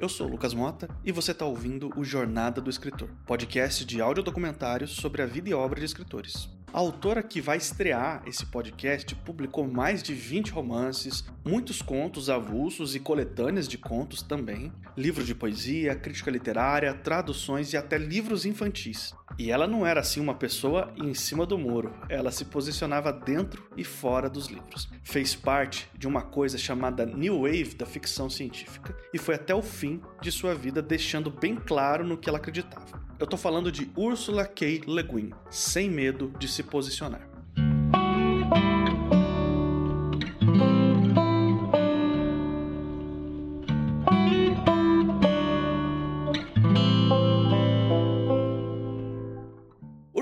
Eu sou Lucas Mota e você está ouvindo o Jornada do Escritor, podcast de audiodocumentários sobre a vida e obra de escritores. A autora que vai estrear esse podcast publicou mais de 20 romances, muitos contos avulsos e coletâneas de contos também, livro de poesia, crítica literária, traduções e até livros infantis. E ela não era assim uma pessoa em cima do muro, ela se posicionava dentro e fora dos livros. Fez parte de uma coisa chamada New Wave da ficção científica e foi até o fim de sua vida deixando bem claro no que ela acreditava. Eu tô falando de Ursula K. Le Guin, sem medo de se posicionar.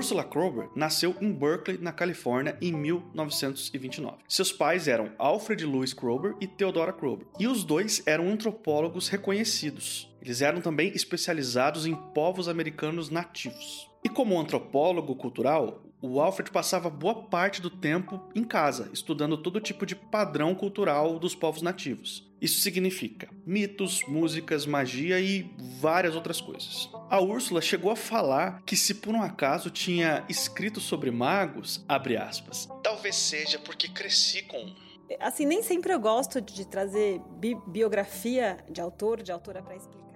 Ursula Kroeber nasceu em Berkeley, na Califórnia, em 1929. Seus pais eram Alfred Louis Kroeber e Theodora Kroeber, e os dois eram antropólogos reconhecidos. Eles eram também especializados em povos americanos nativos. E como antropólogo cultural, o Alfred passava boa parte do tempo em casa, estudando todo tipo de padrão cultural dos povos nativos. Isso significa mitos, músicas, magia e várias outras coisas. A Úrsula chegou a falar que se por um acaso tinha escrito sobre magos, abre aspas, talvez seja porque cresci com um. Assim, nem sempre eu gosto de trazer bi biografia de autor, de autora para explicar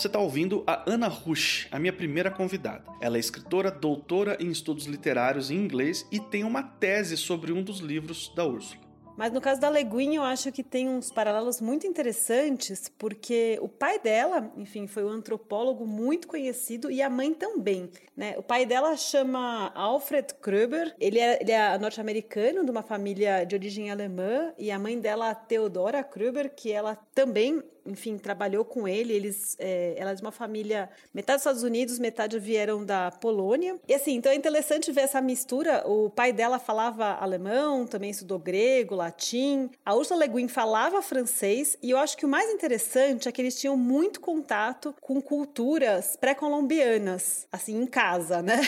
você está ouvindo a Ana Rush, a minha primeira convidada. Ela é escritora, doutora em estudos literários em inglês e tem uma tese sobre um dos livros da Úrsula. Mas no caso da Leguin, eu acho que tem uns paralelos muito interessantes, porque o pai dela, enfim, foi um antropólogo muito conhecido e a mãe também. Né? O pai dela chama Alfred Kröber, ele é, ele é norte-americano, de uma família de origem alemã, e a mãe dela, Theodora Kröber, que ela também enfim, trabalhou com ele. Eles, é, ela é de uma família, metade dos Estados Unidos, metade vieram da Polônia. E assim, então é interessante ver essa mistura. O pai dela falava alemão, também estudou grego, latim. A Ursula Le Guin falava francês. E eu acho que o mais interessante é que eles tinham muito contato com culturas pré-colombianas, assim, em casa, né?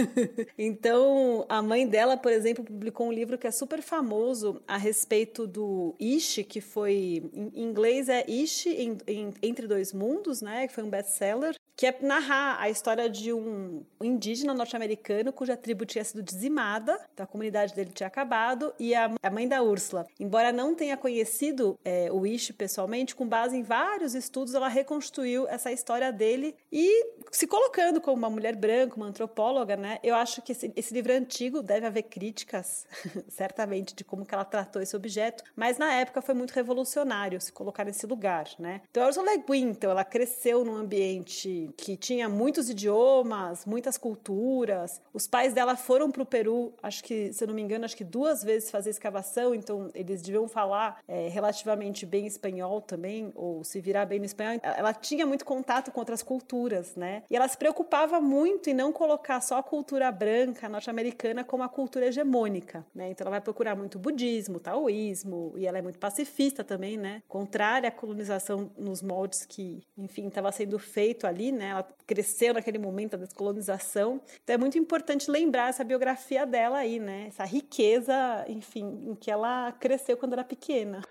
então, a mãe dela, por exemplo, publicou um livro que é super famoso a respeito do Ishi, que foi, em inglês é Ishi em, em, Entre Dois Mundos, né, que foi um best-seller, que é narrar a história de um indígena norte-americano cuja tribo tinha sido dizimada, a comunidade dele tinha acabado, e a, mãe da Úrsula, embora não tenha conhecido é, o Ishi pessoalmente, com base em vários estudos, ela reconstruiu essa história dele e se colocando como uma mulher branca, uma antropóloga, né? Eu acho que esse, esse livro é antigo, deve haver críticas, certamente, de como que ela tratou esse objeto, mas na época foi muito revolucionário se colocar nesse lugar, né? Então a Ursula Le Guin, então, ela cresceu num ambiente que tinha muitos idiomas, muitas culturas. Os pais dela foram para o Peru, acho que, se eu não me engano, acho que duas vezes fazer escavação, então eles deviam falar é, relativamente bem espanhol também, ou se virar bem no espanhol. Ela tinha muito contato com outras culturas, né? E ela se preocupava muito em não colocar só a cultura branca norte-americana como a cultura hegemônica, né? Então ela vai procurar muito budismo, taoísmo, e ela é muito pacifista também, né? Contrária à colonização nos moldes que, enfim, estava sendo feito ali, né? Ela cresceu naquele momento da descolonização. Então é muito importante lembrar essa biografia dela aí, né? Essa riqueza, enfim, em que ela cresceu quando era pequena.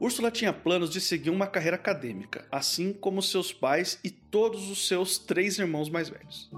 Úrsula tinha planos de seguir uma carreira acadêmica, assim como seus pais e todos os seus três irmãos mais velhos.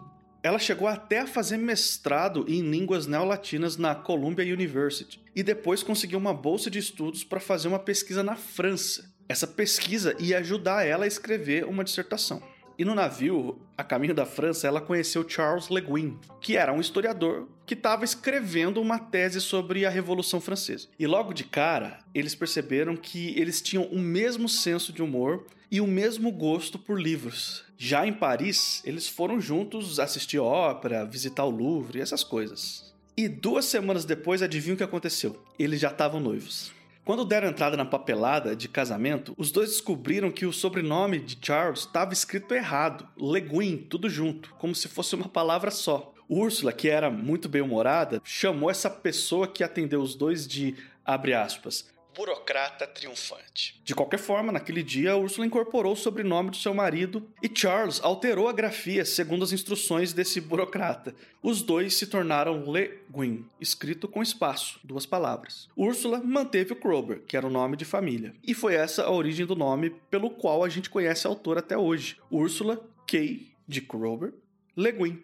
Ela chegou até a fazer mestrado em línguas neolatinas na Columbia University e depois conseguiu uma bolsa de estudos para fazer uma pesquisa na França. Essa pesquisa ia ajudar ela a escrever uma dissertação. E no navio, a caminho da França, ela conheceu Charles Le Guin, que era um historiador que estava escrevendo uma tese sobre a Revolução Francesa. E logo de cara, eles perceberam que eles tinham o mesmo senso de humor e o mesmo gosto por livros. Já em Paris, eles foram juntos assistir ópera, visitar o Louvre e essas coisas. E duas semanas depois, adivinha o que aconteceu? Eles já estavam noivos. Quando deram entrada na papelada de casamento, os dois descobriram que o sobrenome de Charles estava escrito errado, Le Guin, tudo junto, como se fosse uma palavra só. Úrsula, que era muito bem-humorada, chamou essa pessoa que atendeu os dois de, abre aspas, burocrata triunfante. De qualquer forma, naquele dia, Ursula incorporou o sobrenome do seu marido e Charles alterou a grafia segundo as instruções desse burocrata. Os dois se tornaram Le Guin, escrito com espaço, duas palavras. Ursula manteve o Krober, que era o nome de família. E foi essa a origem do nome pelo qual a gente conhece a autora até hoje. Ursula K. de Krober Le Guin.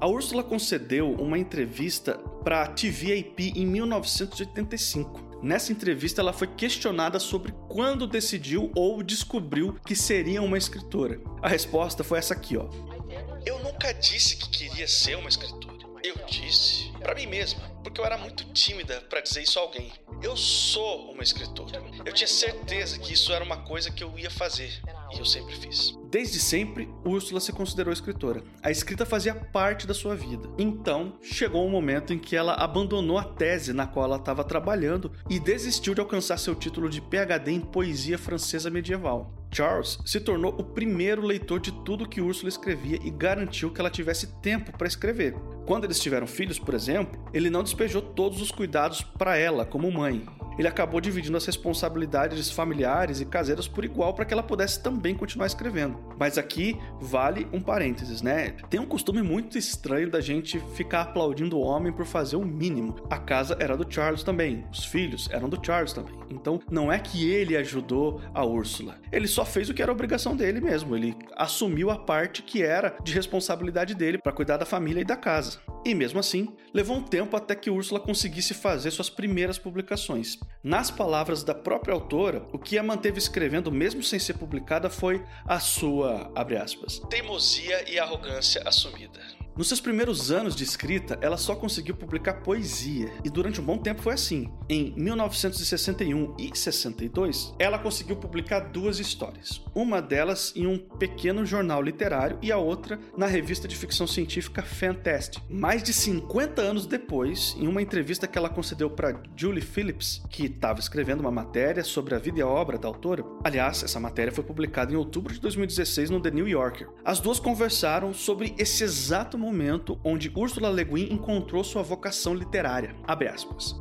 A Úrsula concedeu uma entrevista para a TVAP em 1985. Nessa entrevista, ela foi questionada sobre quando decidiu ou descobriu que seria uma escritora. A resposta foi essa aqui, ó. Eu nunca disse que queria ser uma escritora. Eu disse para mim mesma, porque eu era muito tímida para dizer isso a alguém. Eu sou uma escritora. Eu tinha certeza que isso era uma coisa que eu ia fazer e eu sempre fiz. Desde sempre, Úrsula se considerou escritora. A escrita fazia parte da sua vida. Então, chegou um momento em que ela abandonou a tese na qual ela estava trabalhando e desistiu de alcançar seu título de PhD em poesia francesa medieval. Charles se tornou o primeiro leitor de tudo que Úrsula escrevia e garantiu que ela tivesse tempo para escrever. Quando eles tiveram filhos, por exemplo, ele não despejou todos os cuidados para ela como mãe ele acabou dividindo as responsabilidades familiares e caseiras por igual para que ela pudesse também continuar escrevendo. Mas aqui vale um parênteses, né? Tem um costume muito estranho da gente ficar aplaudindo o homem por fazer o mínimo. A casa era do Charles também, os filhos eram do Charles também. Então não é que ele ajudou a Úrsula. Ele só fez o que era obrigação dele mesmo. Ele assumiu a parte que era de responsabilidade dele para cuidar da família e da casa. E mesmo assim, levou um tempo até que Úrsula conseguisse fazer suas primeiras publicações. Nas palavras da própria autora, o que a manteve escrevendo mesmo sem ser publicada foi a sua, aspas, teimosia e arrogância assumida. Nos seus primeiros anos de escrita, ela só conseguiu publicar poesia, e durante um bom tempo foi assim. Em 1961 e 62, ela conseguiu publicar duas histórias. Uma delas em um pequeno jornal literário e a outra na revista de ficção científica Fantastic. Mais de 50 anos depois, em uma entrevista que ela concedeu para Julie Phillips, que estava escrevendo uma matéria sobre a vida e a obra da autora. Aliás, essa matéria foi publicada em outubro de 2016 no The New Yorker. As duas conversaram sobre esse exato momento onde Ursula Le Guin encontrou sua vocação literária.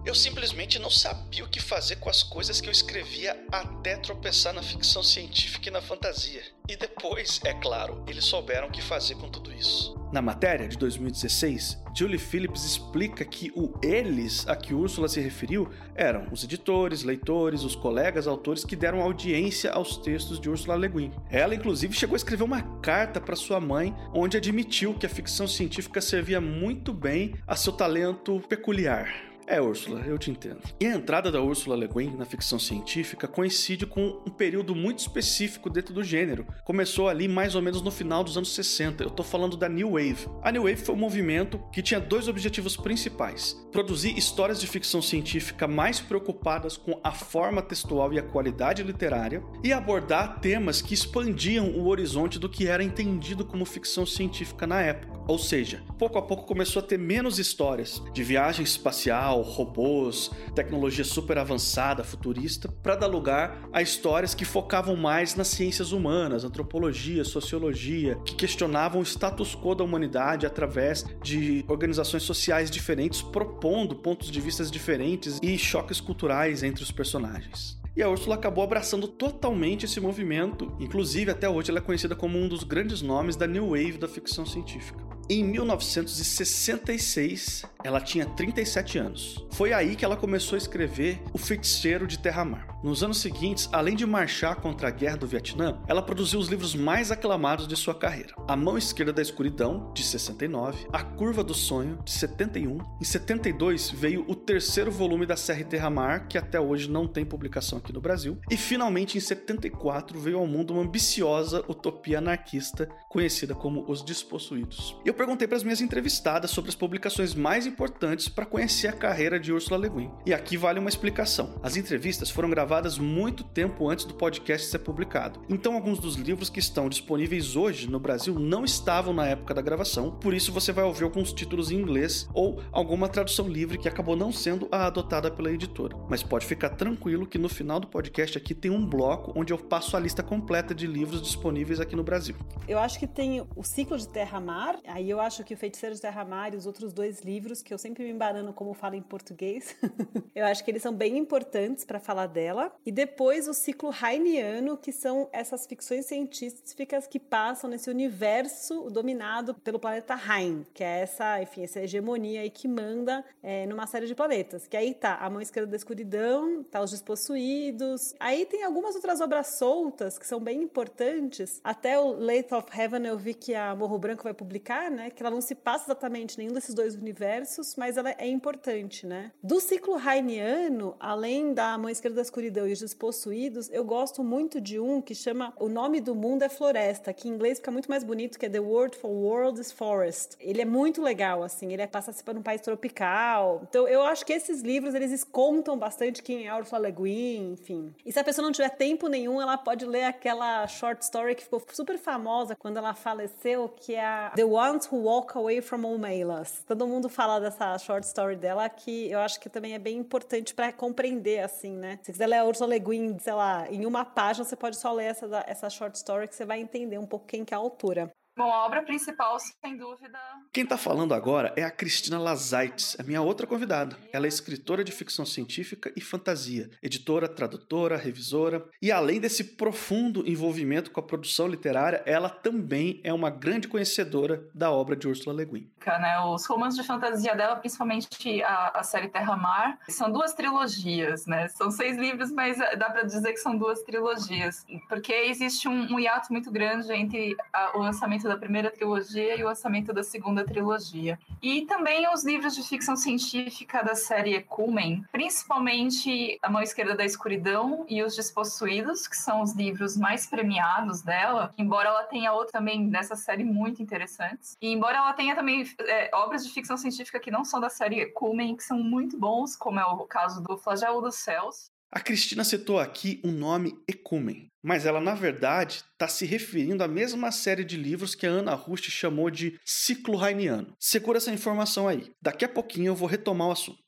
Eu simplesmente não sabia o que fazer com as coisas que eu escrevia até tropeçar na ficção científica e na fantasia. E depois, é claro, eles souberam o que fazer com tudo isso. Na matéria de 2016, Julie Phillips explica que o eles a que Úrsula se referiu eram os editores, leitores, os colegas autores que deram audiência aos textos de Ursula Le Guin. Ela, inclusive, chegou a escrever uma carta para sua mãe, onde admitiu que a ficção científica servia muito bem a seu talento peculiar. É, Úrsula, eu te entendo. E a entrada da Ursula Le Guin na ficção científica coincide com um período muito específico dentro do gênero. Começou ali mais ou menos no final dos anos 60. Eu tô falando da New Wave. A New Wave foi um movimento que tinha dois objetivos principais: produzir histórias de ficção científica mais preocupadas com a forma textual e a qualidade literária, e abordar temas que expandiam o horizonte do que era entendido como ficção científica na época. Ou seja, pouco a pouco começou a ter menos histórias de viagem espacial, robôs, tecnologia super avançada, futurista, para dar lugar a histórias que focavam mais nas ciências humanas, antropologia, sociologia, que questionavam o status quo da humanidade através de organizações sociais diferentes, propondo pontos de vista diferentes e choques culturais entre os personagens. E a Ursula acabou abraçando totalmente esse movimento, inclusive até hoje ela é conhecida como um dos grandes nomes da New Wave da ficção científica. Em 1966, ela tinha 37 anos. Foi aí que ela começou a escrever O Feiticeiro de Terra-Mar. Nos anos seguintes, além de marchar contra a Guerra do Vietnã, ela produziu os livros mais aclamados de sua carreira: A Mão Esquerda da Escuridão, de 69, A Curva do Sonho, de 71. Em 72 veio o terceiro volume da série Terra-Mar, que até hoje não tem publicação aqui no Brasil. E finalmente, em 74, veio ao mundo uma ambiciosa utopia anarquista conhecida como Os Despossuídos. Eu perguntei para as minhas entrevistadas sobre as publicações mais importantes para conhecer a carreira de Ursula Le Guin. E aqui vale uma explicação. As entrevistas foram gravadas muito tempo antes do podcast ser publicado. Então alguns dos livros que estão disponíveis hoje no Brasil não estavam na época da gravação, por isso você vai ouvir alguns títulos em inglês ou alguma tradução livre que acabou não sendo a adotada pela editora. Mas pode ficar tranquilo que no final do podcast aqui tem um bloco onde eu passo a lista completa de livros disponíveis aqui no Brasil. Eu acho que tem o ciclo de Terra-Mar, aí eu acho que o Feiticeiro de Terra-Mar e os outros dois livros, que eu sempre me embarano como falo em português, eu acho que eles são bem importantes para falar dela. E depois o ciclo Heiniano, que são essas ficções científicas que passam nesse universo dominado pelo planeta Heim, que é essa, enfim, essa hegemonia aí que manda é, numa série de planetas. Que aí tá a mão esquerda da escuridão, tá os despossuídos. Aí tem algumas outras obras soltas que são bem importantes. Até o Late of Heaven eu vi que a Morro Branco vai publicar, né? Que ela não se passa exatamente nenhum desses dois universos, mas ela é importante, né? Do ciclo Heiniano, além da Mão Esquerda da Escuridão e os Despossuídos, eu gosto muito de um que chama O Nome do Mundo é Floresta, que em inglês fica muito mais bonito, que é The Word for World is Forest. Ele é muito legal, assim, ele é passa-se por um país tropical. Então, eu acho que esses livros, eles contam bastante quem é Ursula Le Guin, enfim. E se a pessoa não tiver tempo nenhum, ela pode ler aquela short story que ficou super famosa quando ela faleceu, que é The Ones Who Walk Away from Omelas. Todo mundo fala dessa short story dela, que eu acho que também é bem importante para compreender, assim, né? Se quiser ler a Ursula Le Guin, sei lá, em uma página, você pode só ler essa, essa short story que você vai entender um pouco quem que é a autora. Bom, a obra principal, sem dúvida. Quem está falando agora é a Cristina Lazaites, a minha outra convidada. Ela é escritora de ficção científica e fantasia, editora, tradutora, revisora. E além desse profundo envolvimento com a produção literária, ela também é uma grande conhecedora da obra de Ursula Le Guin. Né? Os romances de fantasia dela, principalmente a, a série Terra-Mar, são duas trilogias, né? São seis livros, mas dá para dizer que são duas trilogias. Porque existe um, um hiato muito grande entre a, o lançamento da primeira trilogia e o orçamento da segunda trilogia. E também os livros de ficção científica da série Ecumen, principalmente A Mão Esquerda da Escuridão e Os Despossuídos, que são os livros mais premiados dela, embora ela tenha outros também dessa série muito interessantes. E embora ela tenha também é, obras de ficção científica que não são da série Ecumen, que são muito bons, como é o caso do Flagelo dos Céus, a Cristina citou aqui o nome Ecumen, mas ela na verdade está se referindo à mesma série de livros que a Ana Rust chamou de ciclo Heiniano. Segura essa informação aí. Daqui a pouquinho eu vou retomar o assunto.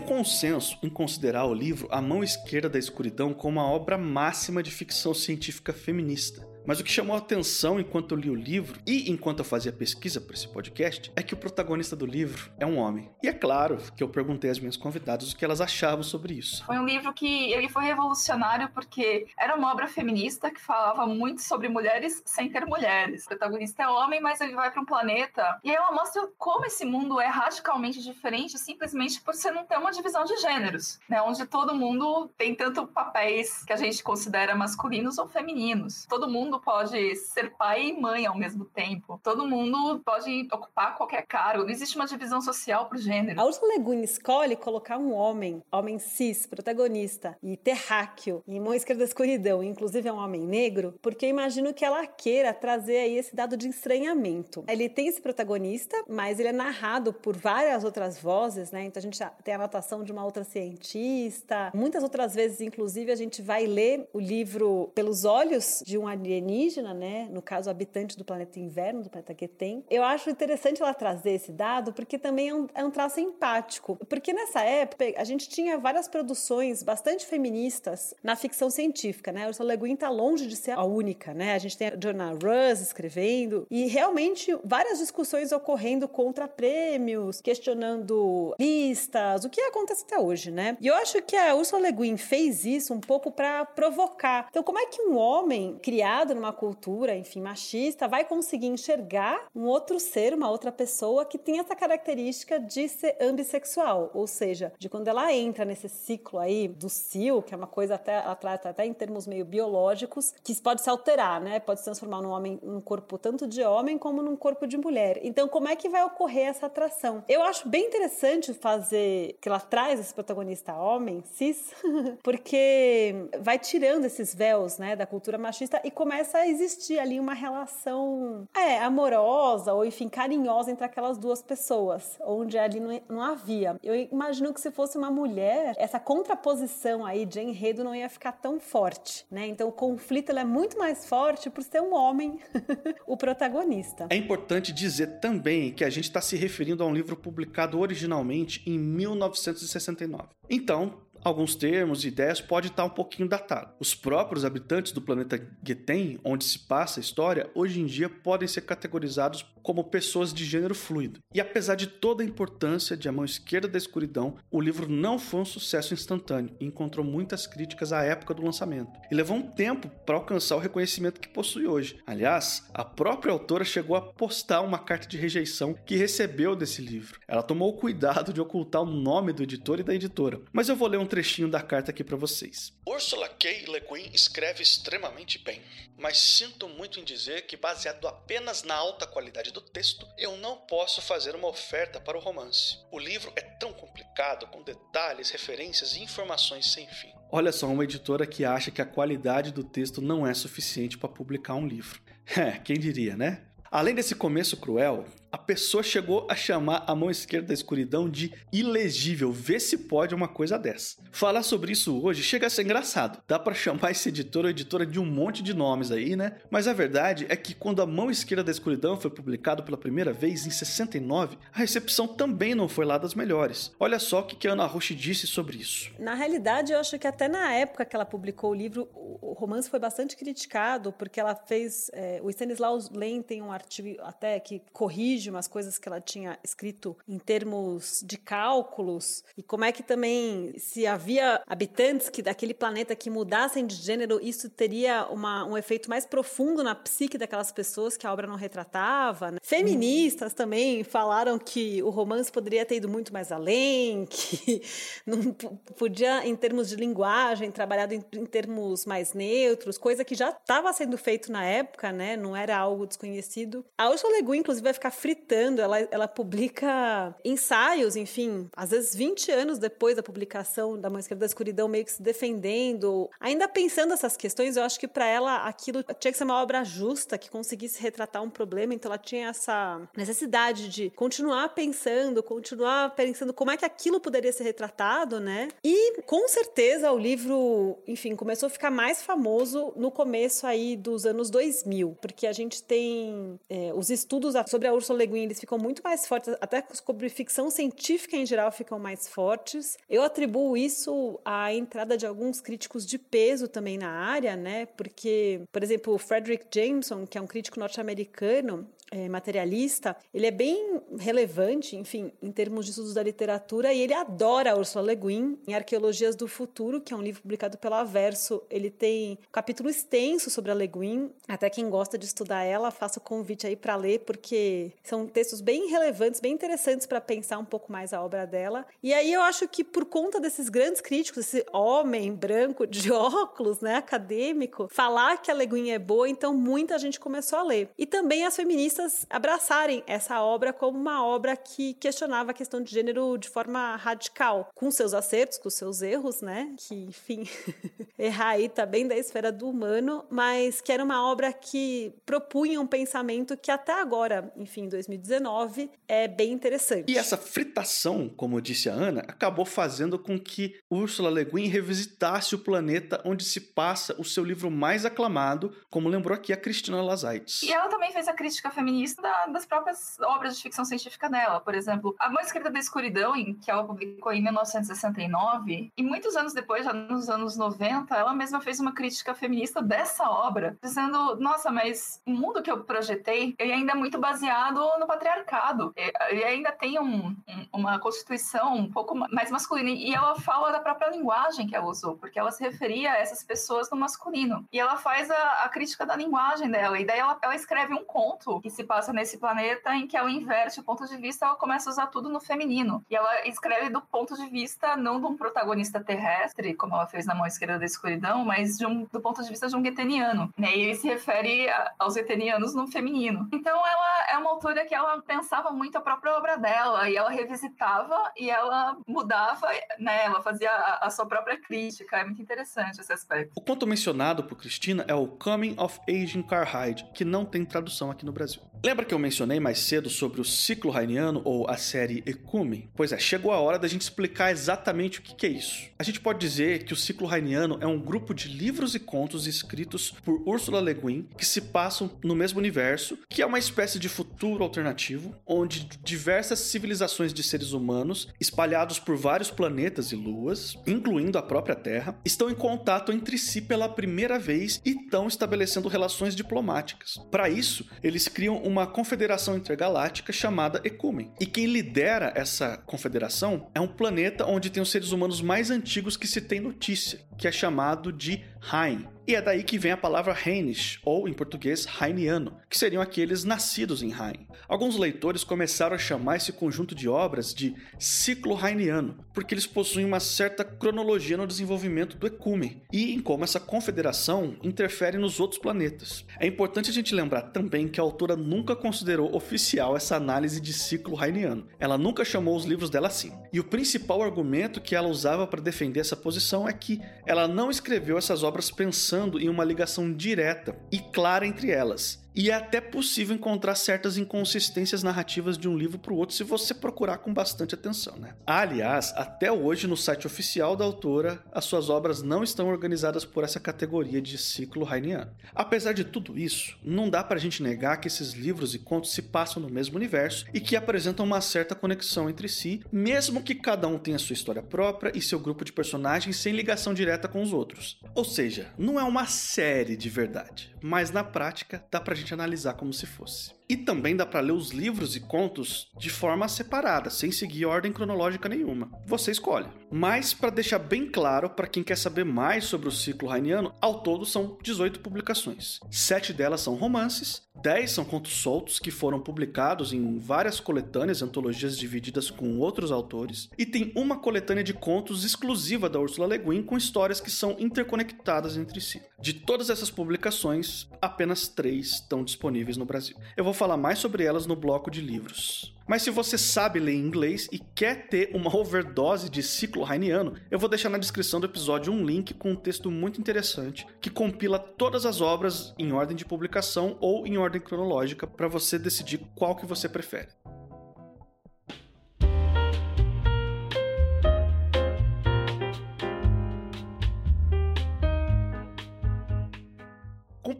Consenso em considerar o livro A Mão Esquerda da Escuridão como a obra máxima de ficção científica feminista. Mas o que chamou a atenção enquanto eu li o livro e enquanto eu fazia pesquisa para esse podcast é que o protagonista do livro é um homem. E é claro que eu perguntei às minhas convidadas o que elas achavam sobre isso. Foi um livro que ele foi revolucionário porque era uma obra feminista que falava muito sobre mulheres sem ter mulheres. O protagonista é homem, mas ele vai para um planeta e ela mostra como esse mundo é radicalmente diferente simplesmente por você não ter uma divisão de gêneros, né? Onde todo mundo tem tanto papéis que a gente considera masculinos ou femininos. Todo mundo mundo pode ser pai e mãe ao mesmo tempo. Todo mundo pode ocupar qualquer cargo. Não existe uma divisão social por gênero. A Ursula Le Guin escolhe colocar um homem, homem cis, protagonista, e terráqueo, em mão esquerda da escuridão, inclusive é um homem negro, porque eu imagino que ela queira trazer aí esse dado de estranhamento. Ele tem esse protagonista, mas ele é narrado por várias outras vozes, né? Então a gente tem a anotação de uma outra cientista. Muitas outras vezes, inclusive, a gente vai ler o livro pelos olhos de um alienígena alienígena, né? No caso, habitante do planeta inverno, do planeta Quetem. Eu acho interessante ela trazer esse dado porque também é um, é um traço empático. Porque nessa época a gente tinha várias produções bastante feministas na ficção científica, né? Ursula Le Guin tá longe de ser a única, né? A gente tem a Joanna Russ escrevendo e realmente várias discussões ocorrendo contra prêmios, questionando listas, o que acontece até hoje, né? E eu acho que a Ursula Le Guin fez isso um pouco para provocar. Então, como é que um homem criado criado numa cultura, enfim, machista, vai conseguir enxergar um outro ser, uma outra pessoa que tem essa característica de ser ambissexual, ou seja, de quando ela entra nesse ciclo aí do cio, que é uma coisa até, até, até em termos meio biológicos, que pode se alterar, né? Pode se transformar num homem, num corpo tanto de homem como num corpo de mulher. Então, como é que vai ocorrer essa atração? Eu acho bem interessante fazer que ela traz esse protagonista homem, cis, porque vai tirando esses véus, né, da cultura machista e começa a existir ali uma relação, é, amorosa ou enfim carinhosa entre aquelas duas pessoas, onde ali não, não havia. Eu imagino que se fosse uma mulher, essa contraposição aí de enredo não ia ficar tão forte, né? Então o conflito é muito mais forte por ser um homem o protagonista. É importante dizer também que a gente está se referindo a um livro publicado originalmente em 1969. Então, alguns termos e ideias pode estar um pouquinho datado. Os próprios habitantes do planeta Geten, onde se passa a história, hoje em dia podem ser categorizados como pessoas de gênero fluido. E apesar de toda a importância de A Mão Esquerda da Escuridão, o livro não foi um sucesso instantâneo e encontrou muitas críticas à época do lançamento. E levou um tempo para alcançar o reconhecimento que possui hoje. Aliás, a própria autora chegou a postar uma carta de rejeição que recebeu desse livro. Ela tomou o cuidado de ocultar o nome do editor e da editora. Mas eu vou ler um trechinho da carta aqui para vocês. Ursula K. Le Guin escreve extremamente bem, mas sinto muito em dizer que, baseado apenas na alta qualidade do texto, eu não posso fazer uma oferta para o romance. O livro é tão complicado, com detalhes, referências e informações sem fim. Olha só, uma editora que acha que a qualidade do texto não é suficiente para publicar um livro. É, quem diria, né? Além desse começo cruel, a pessoa chegou a chamar a mão esquerda da escuridão de ilegível. Vê se pode uma coisa dessa. Falar sobre isso hoje chega a ser engraçado. Dá para chamar esse editor ou editora de um monte de nomes aí, né? Mas a verdade é que quando a mão esquerda da escuridão foi publicado pela primeira vez em 69, a recepção também não foi lá das melhores. Olha só o que a Ana Roche disse sobre isso. Na realidade, eu acho que até na época que ela publicou o livro, o romance foi bastante criticado porque ela fez. É, o Stanislaus Lem tem um artigo até que corrige umas coisas que ela tinha escrito em termos de cálculos e como é que também se havia habitantes que daquele planeta que mudassem de gênero, isso teria uma, um efeito mais profundo na psique daquelas pessoas que a obra não retratava. Né? Feministas uhum. também falaram que o romance poderia ter ido muito mais além, que não podia, em termos de linguagem, trabalhado em, em termos mais neutros, coisa que já estava sendo feito na época, né? Não era algo desconhecido. A Ursula Le Guin, inclusive, vai ficar fritando, ela, ela publica ensaios, enfim, às vezes 20 anos depois da publicação da Mãe Esquerda da Escuridão, meio que se defendendo, ainda pensando essas questões, eu acho que para ela aquilo tinha que ser uma obra justa, que conseguisse retratar um problema, então ela tinha essa necessidade de continuar pensando, continuar pensando como é que aquilo poderia ser retratado, né? E com certeza o livro, enfim, começou a ficar mais famoso no começo aí dos anos 2000, porque a gente tem é, os estudos sobre a Ursula Le Guin, eles ficam muito mais fortes, até sobre ficção científica em geral ficam mais fortes. Eu atribuo isso à entrada de alguns críticos de peso também na área, né? Porque, por exemplo, o Frederick Jameson, que é um crítico norte-americano, é, materialista, ele é bem relevante, enfim, em termos de estudos da literatura, e ele adora Ursula Le Guin em Arqueologias do Futuro, que é um livro publicado pela Verso. Ele tem um capítulo extenso sobre a Le Guin, até quem gosta de estudar ela, faço o convite aí para ler, porque são textos bem relevantes, bem interessantes para pensar um pouco mais a obra dela. E aí eu acho que por conta desses grandes críticos, esse homem branco de óculos, né, acadêmico, falar que a Le Guin é boa, então muita gente começou a ler. E também as feministas abraçarem essa obra como uma obra que questionava a questão de gênero de forma radical, com seus acertos, com seus erros, né? Que, enfim, errar aí tá bem da esfera do humano, mas que era uma obra que propunha um pensamento que até agora, enfim, 2019, é bem interessante. E essa fritação, como disse a Ana, acabou fazendo com que Ursula Le Guin revisitasse o planeta onde se passa o seu livro mais aclamado, como lembrou aqui a Cristina Lazaites. E ela também fez a crítica feminina feminista da, das próprias obras de ficção científica dela. Por exemplo, A Mão Escrita da Escuridão, que ela publicou em 1969, e muitos anos depois, já nos anos 90, ela mesma fez uma crítica feminista dessa obra, dizendo: nossa, mas o mundo que eu projetei ele ainda é muito baseado no patriarcado. Ele ainda tem um, um, uma constituição um pouco mais masculina. E ela fala da própria linguagem que ela usou, porque ela se referia a essas pessoas no masculino. E ela faz a, a crítica da linguagem dela. E daí ela, ela escreve um conto que se passa nesse planeta em que ela inverte o ponto de vista, ela começa a usar tudo no feminino. E ela escreve do ponto de vista não de um protagonista terrestre, como ela fez na mão esquerda da escuridão, mas um, do ponto de vista de um geteniano. Né? E ele se refere a, aos getenianos no feminino. Então ela é uma autora que ela pensava muito a própria obra dela e ela revisitava e ela mudava, né? Ela fazia a, a sua própria crítica. É muito interessante esse aspecto. O conto mencionado por Cristina é o Coming of Age in Carhide, que não tem tradução aqui no Brasil. Lembra que eu mencionei mais cedo sobre o ciclo rainiano ou a série Ekumen? Pois é, chegou a hora da gente explicar exatamente o que é isso. A gente pode dizer que o ciclo rainiano é um grupo de livros e contos escritos por Ursula Le Guin que se passam no mesmo universo, que é uma espécie de futuro alternativo, onde diversas civilizações de seres humanos, espalhados por vários planetas e luas, incluindo a própria Terra, estão em contato entre si pela primeira vez e estão estabelecendo relações diplomáticas. Para isso, eles criam uma confederação intergaláctica chamada Ecumen. E quem lidera essa confederação é um planeta onde tem os seres humanos mais antigos que se tem notícia, que é chamado de Hain. E é daí que vem a palavra Rhaenish, ou em português, Rainiano, que seriam aqueles nascidos em Rain. Alguns leitores começaram a chamar esse conjunto de obras de ciclo Rainiano, porque eles possuem uma certa cronologia no desenvolvimento do Ecumen e em como essa confederação interfere nos outros planetas. É importante a gente lembrar também que a autora nunca considerou oficial essa análise de ciclo Rainiano. Ela nunca chamou os livros dela assim. E o principal argumento que ela usava para defender essa posição é que ela não escreveu essas obras pensando em uma ligação direta e clara entre elas, e é até possível encontrar certas inconsistências narrativas de um livro para o outro se você procurar com bastante atenção, né? Aliás, até hoje no site oficial da autora, as suas obras não estão organizadas por essa categoria de ciclo rainiano. Apesar de tudo isso, não dá para a gente negar que esses livros e contos se passam no mesmo universo e que apresentam uma certa conexão entre si, mesmo que cada um tenha sua história própria e seu grupo de personagens sem ligação direta com os outros. Ou seja, não é uma série de verdade, mas na prática dá pra gente analisar como se fosse. E também dá para ler os livros e contos de forma separada, sem seguir ordem cronológica nenhuma. Você escolhe. Mas para deixar bem claro para quem quer saber mais sobre o ciclo rainiano, ao todo são 18 publicações. Sete delas são romances, 10 são contos soltos que foram publicados em várias coletâneas e antologias divididas com outros autores, e tem uma coletânea de contos exclusiva da Ursula Le Guin com histórias que são interconectadas entre si. De todas essas publicações, apenas três estão disponíveis no Brasil. Eu vou vou falar mais sobre elas no bloco de livros. Mas se você sabe ler inglês e quer ter uma overdose de ciclo rainiano, eu vou deixar na descrição do episódio um link com um texto muito interessante que compila todas as obras em ordem de publicação ou em ordem cronológica para você decidir qual que você prefere.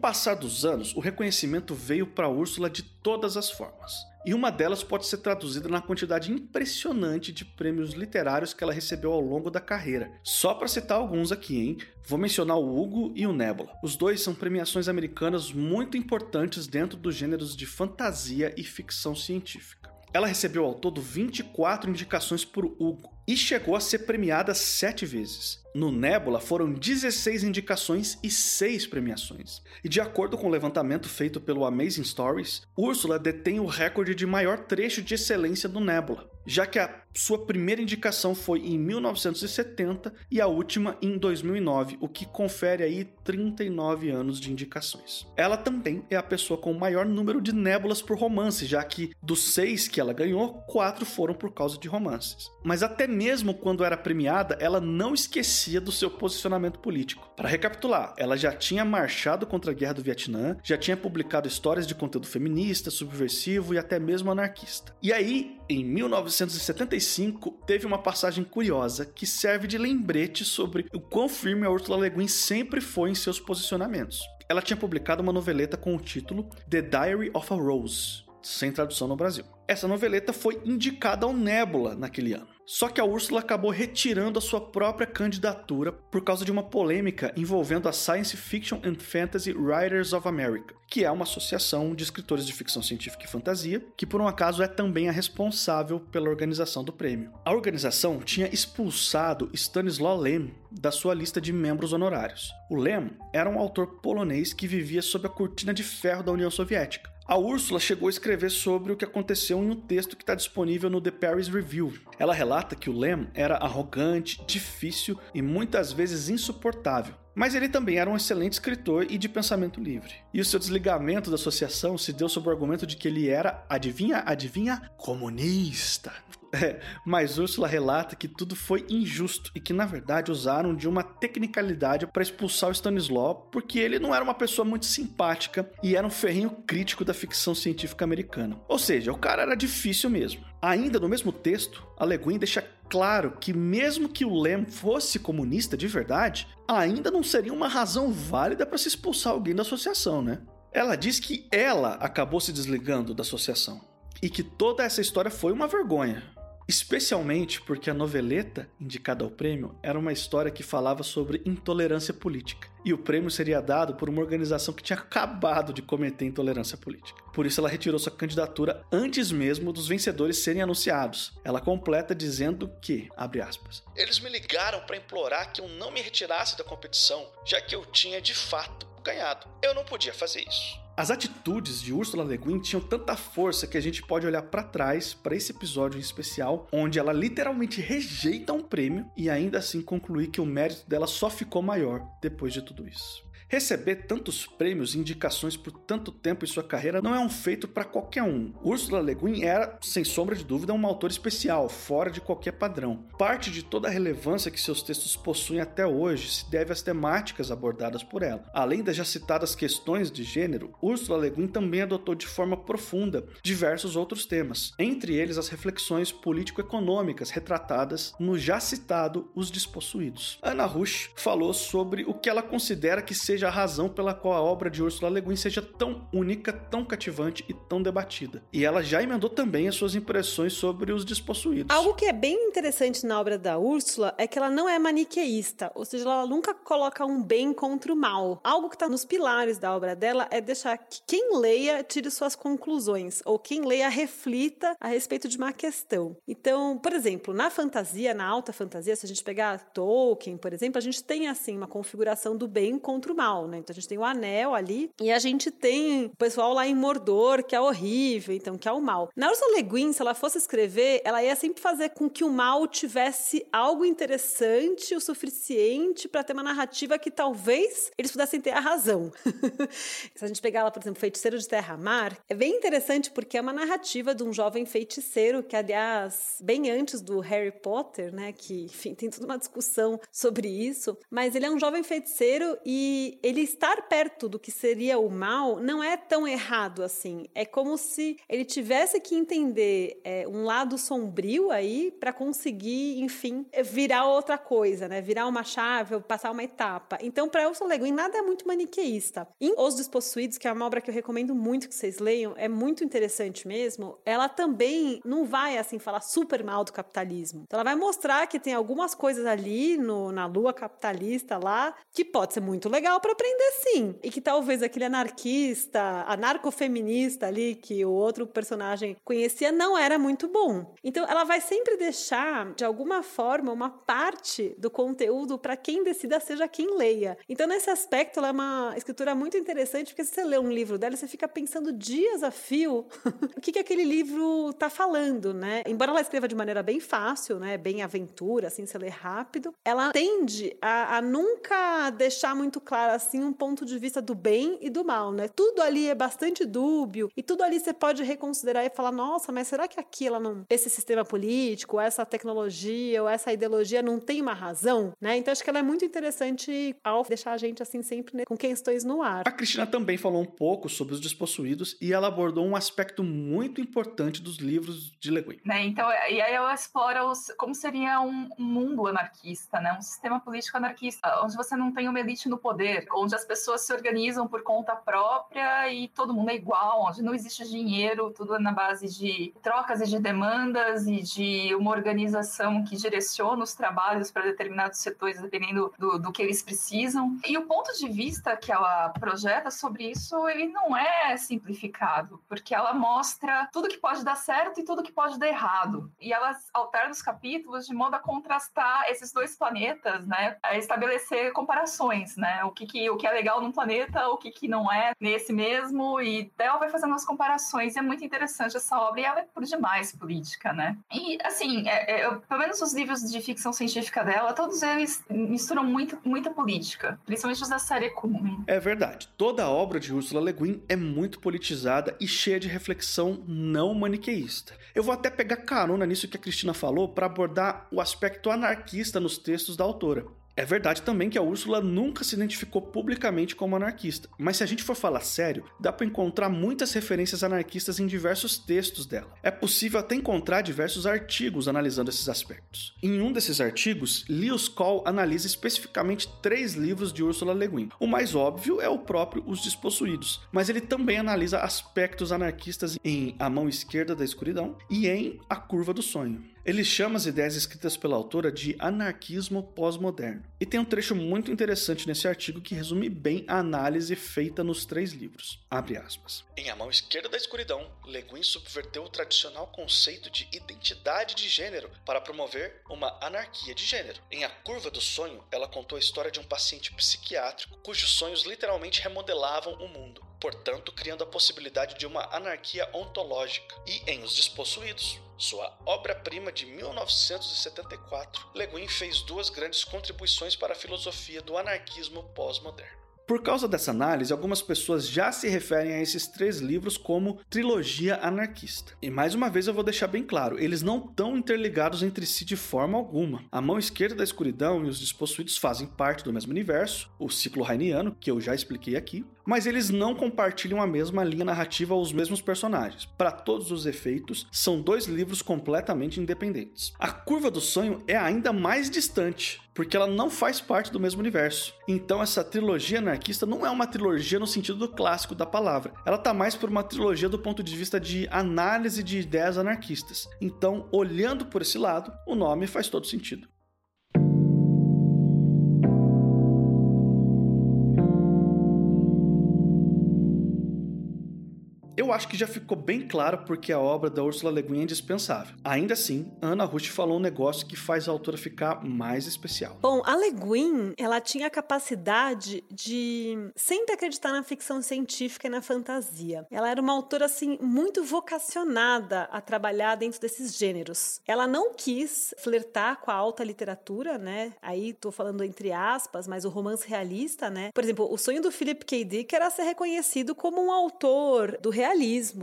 Passar dos anos, o reconhecimento veio para Úrsula de todas as formas. E uma delas pode ser traduzida na quantidade impressionante de prêmios literários que ela recebeu ao longo da carreira. Só para citar alguns aqui, hein? Vou mencionar o Hugo e o Nebula. Os dois são premiações americanas muito importantes dentro dos gêneros de fantasia e ficção científica. Ela recebeu ao todo 24 indicações por Hugo e chegou a ser premiada sete vezes. No Nebula foram 16 indicações e 6 premiações. E de acordo com o levantamento feito pelo Amazing Stories, Úrsula detém o recorde de maior trecho de excelência do Nebula, já que a sua primeira indicação foi em 1970 e a última em 2009, o que confere aí 39 anos de indicações. Ela também é a pessoa com o maior número de nébulas por romance, já que dos seis que ela ganhou, quatro foram por causa de romances. Mas até mesmo quando era premiada, ela não esquecia do seu posicionamento político. Para recapitular, ela já tinha marchado contra a guerra do Vietnã, já tinha publicado histórias de conteúdo feminista, subversivo e até mesmo anarquista. E aí, em 1975, 95 teve uma passagem curiosa que serve de lembrete sobre o quão firme a Ursula Le Guin sempre foi em seus posicionamentos. Ela tinha publicado uma noveleta com o título The Diary of a Rose, sem tradução no Brasil. Essa noveleta foi indicada ao Nebula naquele ano. Só que a Úrsula acabou retirando a sua própria candidatura por causa de uma polêmica envolvendo a Science Fiction and Fantasy Writers of America, que é uma associação de escritores de ficção científica e fantasia, que por um acaso é também a responsável pela organização do prêmio. A organização tinha expulsado Stanislaw Lem da sua lista de membros honorários. O Lem era um autor polonês que vivia sob a cortina de ferro da União Soviética. A Úrsula chegou a escrever sobre o que aconteceu em um texto que está disponível no The Paris Review. Ela relata que o Lem era arrogante, difícil e muitas vezes insuportável. Mas ele também era um excelente escritor e de pensamento livre. E o seu desligamento da associação se deu sob o argumento de que ele era, adivinha, adivinha, comunista. É, mas Úrsula relata que tudo foi injusto e que, na verdade, usaram de uma tecnicalidade para expulsar o Stanislaw porque ele não era uma pessoa muito simpática e era um ferrinho crítico da ficção científica americana. Ou seja, o cara era difícil mesmo. Ainda no mesmo texto, a Le Guin deixa claro que, mesmo que o Lem fosse comunista de verdade, ainda não seria uma razão válida para se expulsar alguém da associação, né? Ela diz que ela acabou se desligando da associação e que toda essa história foi uma vergonha. Especialmente porque a noveleta indicada ao prêmio era uma história que falava sobre intolerância política. E o prêmio seria dado por uma organização que tinha acabado de cometer intolerância política. Por isso ela retirou sua candidatura antes mesmo dos vencedores serem anunciados. Ela completa dizendo que, abre aspas, eles me ligaram para implorar que eu não me retirasse da competição, já que eu tinha de fato ganhado. Eu não podia fazer isso. As atitudes de Ursula Le Guin tinham tanta força que a gente pode olhar para trás para esse episódio em especial, onde ela literalmente rejeita um prêmio e ainda assim concluir que o mérito dela só ficou maior depois de tudo isso. Receber tantos prêmios e indicações por tanto tempo em sua carreira não é um feito para qualquer um. Ursula Le Guin era, sem sombra de dúvida, uma autora especial, fora de qualquer padrão. Parte de toda a relevância que seus textos possuem até hoje se deve às temáticas abordadas por ela. Além das já citadas questões de gênero, Ursula Le Guin também adotou de forma profunda diversos outros temas, entre eles as reflexões político-econômicas retratadas no já citado Os Despossuídos. Ana Rush falou sobre o que ela considera que seja seja a razão pela qual a obra de Ursula Le Guin seja tão única, tão cativante e tão debatida. E ela já emendou também as suas impressões sobre os despossuídos. Algo que é bem interessante na obra da Úrsula é que ela não é maniqueísta, ou seja, ela nunca coloca um bem contra o mal. Algo que está nos pilares da obra dela é deixar que quem leia tire suas conclusões, ou quem leia reflita a respeito de uma questão. Então, por exemplo, na fantasia, na alta fantasia, se a gente pegar Tolkien, por exemplo, a gente tem assim uma configuração do bem contra o mal mal, né? Então a gente tem o anel ali e a gente tem o pessoal lá em Mordor, que é horrível, então que é o mal. Na Ursula Le Guin, se ela fosse escrever, ela ia sempre fazer com que o mal tivesse algo interessante o suficiente para ter uma narrativa que talvez eles pudessem ter a razão. se a gente pegar lá, por exemplo, Feiticeiro de Terra-Mar, é bem interessante porque é uma narrativa de um jovem feiticeiro que, aliás, bem antes do Harry Potter, né, que, enfim, tem toda uma discussão sobre isso, mas ele é um jovem feiticeiro e ele estar perto do que seria o mal não é tão errado assim. É como se ele tivesse que entender é, um lado sombrio aí para conseguir, enfim, virar outra coisa, né? Virar uma chave, passar uma etapa. Então, para Ursula Le Guin, nada é muito maniqueísta. Em Os Despossuídos, que é uma obra que eu recomendo muito que vocês leiam, é muito interessante mesmo. Ela também não vai assim falar super mal do capitalismo. Então, ela vai mostrar que tem algumas coisas ali no, na lua capitalista lá que pode ser muito legal para aprender sim. E que talvez aquele anarquista, anarcofeminista ali que o outro personagem conhecia não era muito bom. Então ela vai sempre deixar, de alguma forma, uma parte do conteúdo para quem decida seja quem leia. Então, nesse aspecto, ela é uma escritura muito interessante, porque se você lê um livro dela, você fica pensando dias a fio o que, que aquele livro está falando, né? Embora ela escreva de maneira bem fácil, né? Bem aventura, assim, você lê rápido, ela tende a, a nunca deixar muito claro assim um ponto de vista do bem e do mal, né? Tudo ali é bastante dúbio e tudo ali você pode reconsiderar e falar, nossa, mas será que aqui ela não, esse sistema político, essa tecnologia ou essa ideologia não tem uma razão, né? Então acho que ela é muito interessante ao deixar a gente assim sempre né, com questões no ar. A Cristina também falou um pouco sobre os despossuídos e ela abordou um aspecto muito importante dos livros de Le Guin. Né? Então, e aí ela explora os, como seria um, mundo anarquista, né? Um sistema político anarquista, onde você não tem uma elite no poder, onde as pessoas se organizam por conta própria e todo mundo é igual, onde não existe dinheiro, tudo é na base de trocas e de demandas e de uma organização que direciona os trabalhos para determinados setores, dependendo do, do que eles precisam. E o ponto de vista que ela projeta sobre isso, ele não é simplificado, porque ela mostra tudo que pode dar certo e tudo que pode dar errado. E ela alterna os capítulos de modo a contrastar esses dois planetas, né? A estabelecer comparações, né? O que, que, o que é legal num planeta, o que, que não é nesse mesmo, e ela vai fazendo as comparações. E é muito interessante essa obra, e ela é por demais política, né? E, assim, é, é, pelo menos os livros de ficção científica dela, todos eles misturam muito, muita política, principalmente os da série comum. É verdade. Toda a obra de Ursula Le Guin é muito politizada e cheia de reflexão não maniqueísta. Eu vou até pegar carona nisso que a Cristina falou para abordar o aspecto anarquista nos textos da autora. É verdade também que a Úrsula nunca se identificou publicamente como anarquista, mas se a gente for falar sério, dá para encontrar muitas referências anarquistas em diversos textos dela. É possível até encontrar diversos artigos analisando esses aspectos. Em um desses artigos, Lewis Cole analisa especificamente três livros de Ursula Le Guin. O mais óbvio é o próprio Os Despossuídos, mas ele também analisa aspectos anarquistas em A Mão Esquerda da Escuridão e em A Curva do Sonho. Ele chama as ideias escritas pela autora de anarquismo pós-moderno. E tem um trecho muito interessante nesse artigo que resume bem a análise feita nos três livros. Abre aspas. Em A Mão Esquerda da Escuridão, Le Guin subverteu o tradicional conceito de identidade de gênero para promover uma anarquia de gênero. Em A Curva do Sonho, ela contou a história de um paciente psiquiátrico cujos sonhos literalmente remodelavam o mundo portanto, criando a possibilidade de uma anarquia ontológica. E em Os Despossuídos, sua obra-prima de 1974, Le Guin fez duas grandes contribuições para a filosofia do anarquismo pós-moderno. Por causa dessa análise, algumas pessoas já se referem a esses três livros como trilogia anarquista. E mais uma vez eu vou deixar bem claro, eles não estão interligados entre si de forma alguma. A mão esquerda da escuridão e os despossuídos fazem parte do mesmo universo, o ciclo rainiano, que eu já expliquei aqui, mas eles não compartilham a mesma linha narrativa ou os mesmos personagens. Para todos os efeitos, são dois livros completamente independentes. A Curva do Sonho é ainda mais distante, porque ela não faz parte do mesmo universo. Então essa trilogia anarquista não é uma trilogia no sentido do clássico da palavra. Ela tá mais por uma trilogia do ponto de vista de análise de ideias anarquistas. Então, olhando por esse lado, o nome faz todo sentido. Eu acho que já ficou bem claro porque a obra da Ursula Le Guin é indispensável. Ainda assim, Ana Rush falou um negócio que faz a autora ficar mais especial. Bom, a Le Guin, ela tinha a capacidade de sempre acreditar na ficção científica e na fantasia. Ela era uma autora assim muito vocacionada a trabalhar dentro desses gêneros. Ela não quis flertar com a alta literatura, né? Aí tô falando entre aspas, mas o romance realista, né? Por exemplo, o sonho do Philip K. Dick era ser reconhecido como um autor do realismo,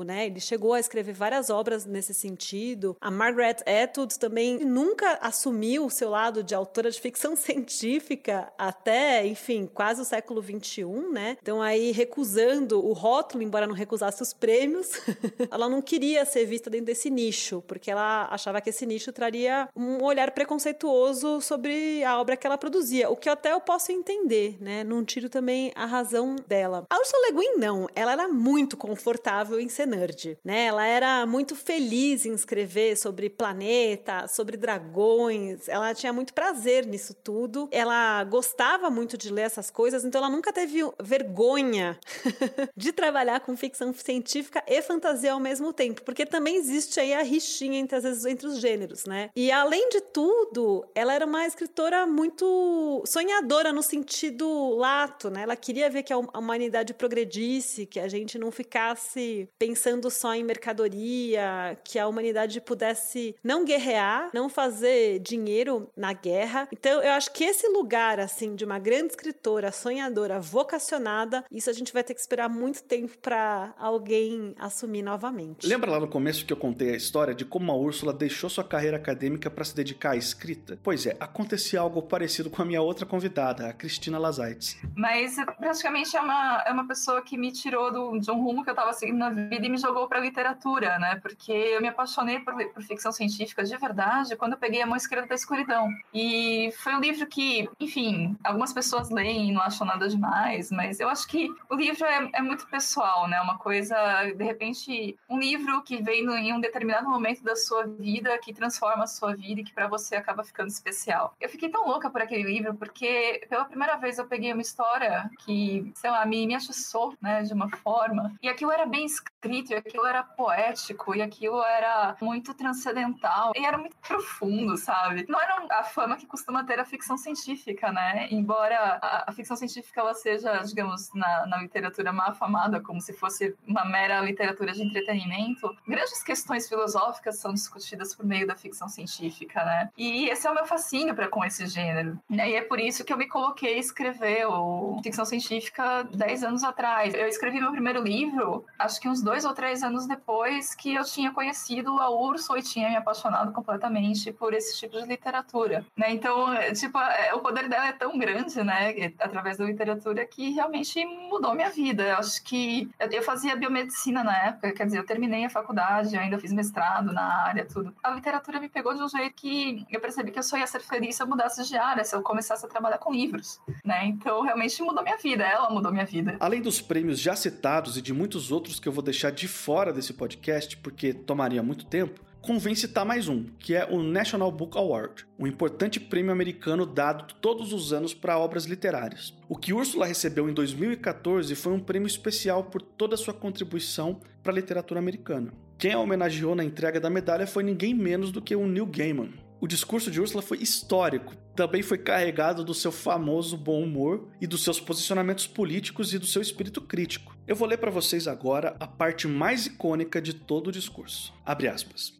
né? Ele chegou a escrever várias obras nesse sentido. A Margaret Atwood também nunca assumiu o seu lado de autora de ficção científica até, enfim, quase o século XXI, né? Então aí recusando o rótulo, embora não recusasse os prêmios, ela não queria ser vista dentro desse nicho, porque ela achava que esse nicho traria um olhar preconceituoso sobre a obra que ela produzia, o que até eu posso entender, né? Não tiro também a razão dela. A Ursula Le Guin não, ela era muito confortável em ser nerd, né? Ela era muito feliz em escrever sobre planeta, sobre dragões. Ela tinha muito prazer nisso tudo. Ela gostava muito de ler essas coisas, então ela nunca teve vergonha de trabalhar com ficção científica e fantasia ao mesmo tempo, porque também existe aí a rixinha entre, às vezes, entre os gêneros, né? E além de tudo, ela era uma escritora muito sonhadora no sentido lato, né? Ela queria ver que a humanidade progredisse, que a gente não ficasse pensando só em mercadoria, que a humanidade pudesse não guerrear, não fazer dinheiro na guerra. Então, eu acho que esse lugar, assim, de uma grande escritora, sonhadora, vocacionada, isso a gente vai ter que esperar muito tempo para alguém assumir novamente. Lembra lá no começo que eu contei a história de como a Úrsula deixou sua carreira acadêmica para se dedicar à escrita? Pois é, acontecia algo parecido com a minha outra convidada, a Cristina Lazaites. Mas praticamente é uma, é uma pessoa que me tirou do, de um rumo que eu estava seguindo na vida e me jogou para literatura, né? Porque eu me apaixonei por, por ficção científica de verdade quando eu peguei A Mão Esquerda da Escuridão. E foi um livro que, enfim, algumas pessoas leem e não acham nada demais, mas eu acho que o livro é, é muito pessoal, né? Uma coisa, de repente, um livro que vem em um determinado momento da sua vida, que transforma a sua vida e que para você acaba ficando especial. Eu fiquei tão louca por aquele livro porque pela primeira vez eu peguei uma história que, sei lá, me, me achuçou, né, de uma forma. E aquilo era bem escrito, e aquilo era poético, e aquilo era muito transcendental, e era muito profundo, sabe? Não era a fama que costuma ter a ficção científica, né? Embora a, a ficção científica ela seja, digamos, na, na literatura má afamada, como se fosse uma mera literatura de entretenimento, grandes questões filosóficas são discutidas por meio da ficção científica, né? E esse é o meu fascínio para com esse gênero. Né? E é por isso que eu me coloquei a escrever o ficção científica 10 anos atrás. Eu escrevi meu primeiro livro, acho que uns dois ou três anos depois que eu tinha conhecido a Urso e tinha me apaixonado completamente por esse tipo de literatura. Né? Então, é, tipo, é, o poder dela é tão grande, né, através da literatura, que realmente mudou minha vida. Eu acho que eu fazia biomedicina na época, quer dizer, eu terminei a faculdade, ainda fiz mestrado na área, tudo. A literatura me pegou de um jeito que eu percebi que eu só ia ser feliz se eu mudasse de área, se eu começasse a trabalhar com livros, né? Então, realmente mudou minha vida, ela mudou minha vida. Além dos prêmios já citados e de muitos outros que eu vou deixar de fora desse podcast, porque tomaria muito tempo, convém citar mais um, que é o National Book Award, um importante prêmio americano dado todos os anos para obras literárias. O que Úrsula recebeu em 2014 foi um prêmio especial por toda sua contribuição para a literatura americana. Quem a homenageou na entrega da medalha foi ninguém menos do que o Neil Gaiman. O discurso de Úrsula foi histórico, também foi carregado do seu famoso bom humor e dos seus posicionamentos políticos e do seu espírito crítico. Eu vou ler para vocês agora a parte mais icônica de todo o discurso. Abre aspas.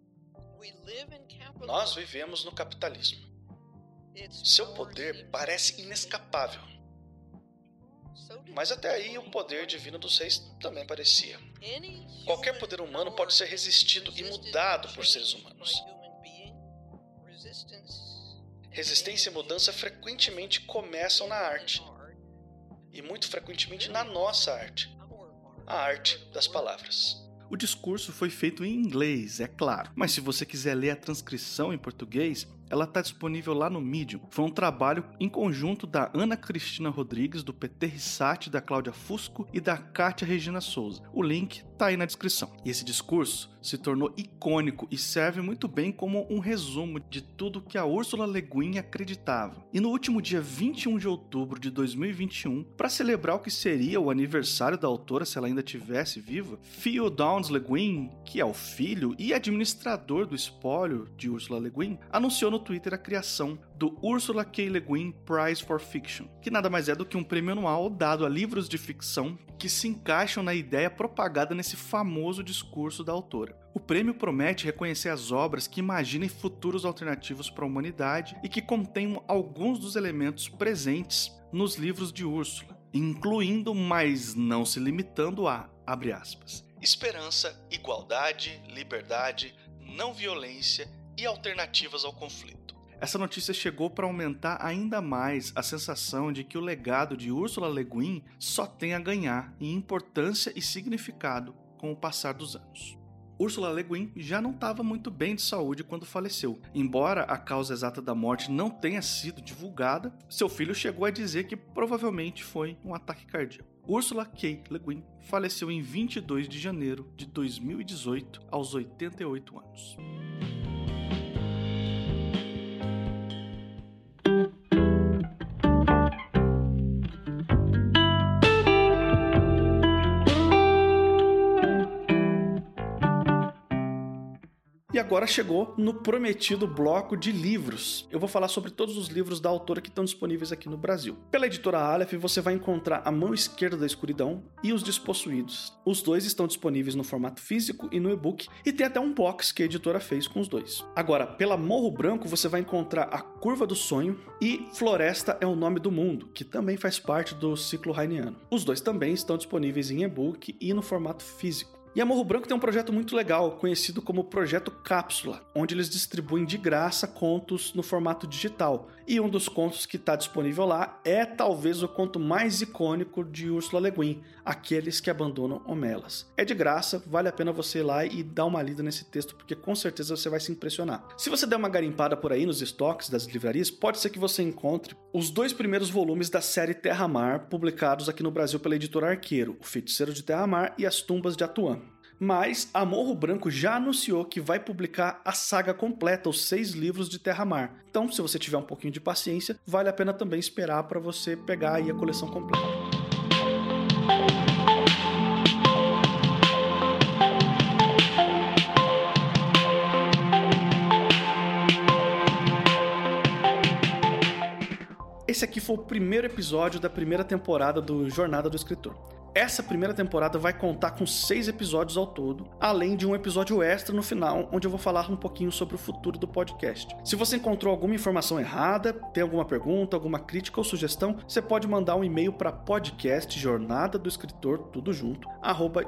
Nós vivemos no capitalismo. Seu poder parece inescapável. Mas até aí o poder divino dos reis também parecia. Qualquer poder humano pode ser resistido e mudado por seres humanos. Resistência e mudança frequentemente começam na arte. E muito frequentemente na nossa arte. A arte das palavras. O discurso foi feito em inglês, é claro, mas se você quiser ler a transcrição em português, ela está disponível lá no Medium. Foi um trabalho em conjunto da Ana Cristina Rodrigues, do PT Rissati, da Cláudia Fusco e da Kátia Regina Souza. O link tá aí na descrição. E esse discurso se tornou icônico e serve muito bem como um resumo de tudo que a Ursula Le Guin acreditava. E no último dia 21 de outubro de 2021, para celebrar o que seria o aniversário da autora se ela ainda tivesse viva, Theo Downs Le Guin, que é o filho e administrador do espólio de Ursula Le Guin, anunciou no Twitter a criação do Ursula K. Le Guin Prize for Fiction, que nada mais é do que um prêmio anual dado a livros de ficção que se encaixam na ideia propagada nesse famoso discurso da autora. O prêmio promete reconhecer as obras que imaginem futuros alternativos para a humanidade e que contenham alguns dos elementos presentes nos livros de Úrsula, incluindo, mas não se limitando a, abre aspas, esperança, igualdade, liberdade, não violência e alternativas ao conflito. Essa notícia chegou para aumentar ainda mais a sensação de que o legado de Ursula Le Guin só tem a ganhar em importância e significado com o passar dos anos. Ursula Le Guin já não estava muito bem de saúde quando faleceu. Embora a causa exata da morte não tenha sido divulgada, seu filho chegou a dizer que provavelmente foi um ataque cardíaco. Ursula K. Le Guin faleceu em 22 de janeiro de 2018, aos 88 anos. E agora chegou no prometido bloco de livros. Eu vou falar sobre todos os livros da autora que estão disponíveis aqui no Brasil. Pela editora Aleph, você vai encontrar A Mão Esquerda da Escuridão e Os Despossuídos. Os dois estão disponíveis no formato físico e no e-book, e tem até um box que a editora fez com os dois. Agora, pela Morro Branco, você vai encontrar A Curva do Sonho e Floresta é o Nome do Mundo, que também faz parte do ciclo Rainiano. Os dois também estão disponíveis em e-book e no formato físico. E a Morro Branco tem um projeto muito legal, conhecido como Projeto Cápsula, onde eles distribuem de graça contos no formato digital. E um dos contos que está disponível lá é talvez o conto mais icônico de Ursula Le Guin, Aqueles que Abandonam Homelas. É de graça, vale a pena você ir lá e dar uma lida nesse texto, porque com certeza você vai se impressionar. Se você der uma garimpada por aí nos estoques das livrarias, pode ser que você encontre os dois primeiros volumes da série Terra-Mar, publicados aqui no Brasil pela editora Arqueiro, O Feiticeiro de Terra-Mar e As Tumbas de Atuã mas a Morro Branco já anunciou que vai publicar a saga completa, os seis livros de Terra-Mar. Então, se você tiver um pouquinho de paciência, vale a pena também esperar para você pegar aí a coleção completa. Esse aqui foi o primeiro episódio da primeira temporada do Jornada do Escritor. Essa primeira temporada vai contar com seis episódios ao todo, além de um episódio extra no final, onde eu vou falar um pouquinho sobre o futuro do podcast. Se você encontrou alguma informação errada, tem alguma pergunta, alguma crítica ou sugestão, você pode mandar um e-mail para podcast jornada do escritor tudo junto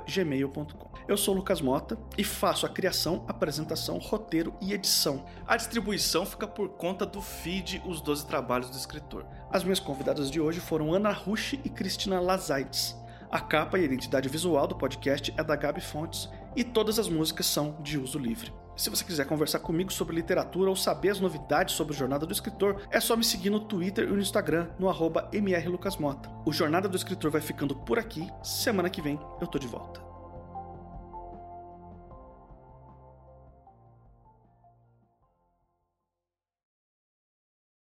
gmail.com. Eu sou Lucas Mota e faço a criação, apresentação, roteiro e edição. A distribuição fica por conta do feed Os Doze Trabalhos do Escritor. As minhas convidadas de hoje foram Ana Rushi e Cristina Lazaites. A capa e a identidade visual do podcast é da Gabi Fontes e todas as músicas são de uso livre. Se você quiser conversar comigo sobre literatura ou saber as novidades sobre Jornada do Escritor, é só me seguir no Twitter e no Instagram, no mrlucasmota. O Jornada do Escritor vai ficando por aqui, semana que vem eu tô de volta.